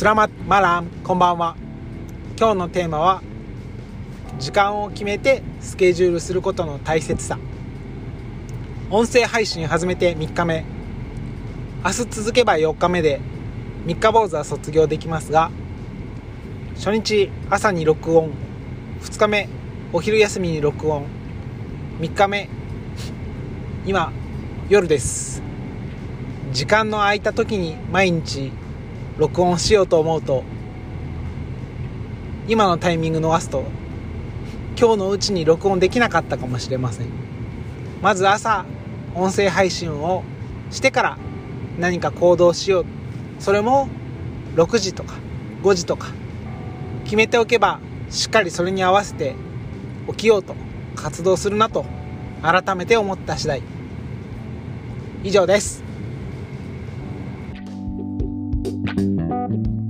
スラママランこんばんは。今日のテーマは時間を決めてスケジュールすることの大切さ。音声配信始めて3日目。明日続けば4日目で3日坊主は卒業できますが初日朝に録音。2日目お昼休みに録音。3日目今夜です。時間の空いた時に毎日録音しようと思うと今のタイミング逃すと今日のうちに録音できなかったかもしれません。まず朝音声配信をしてから何か行動しよう。それも6時とか5時とか決めておけばしっかりそれに合わせて起きようと活動するなと改めて思った次第。以上です。Thank you.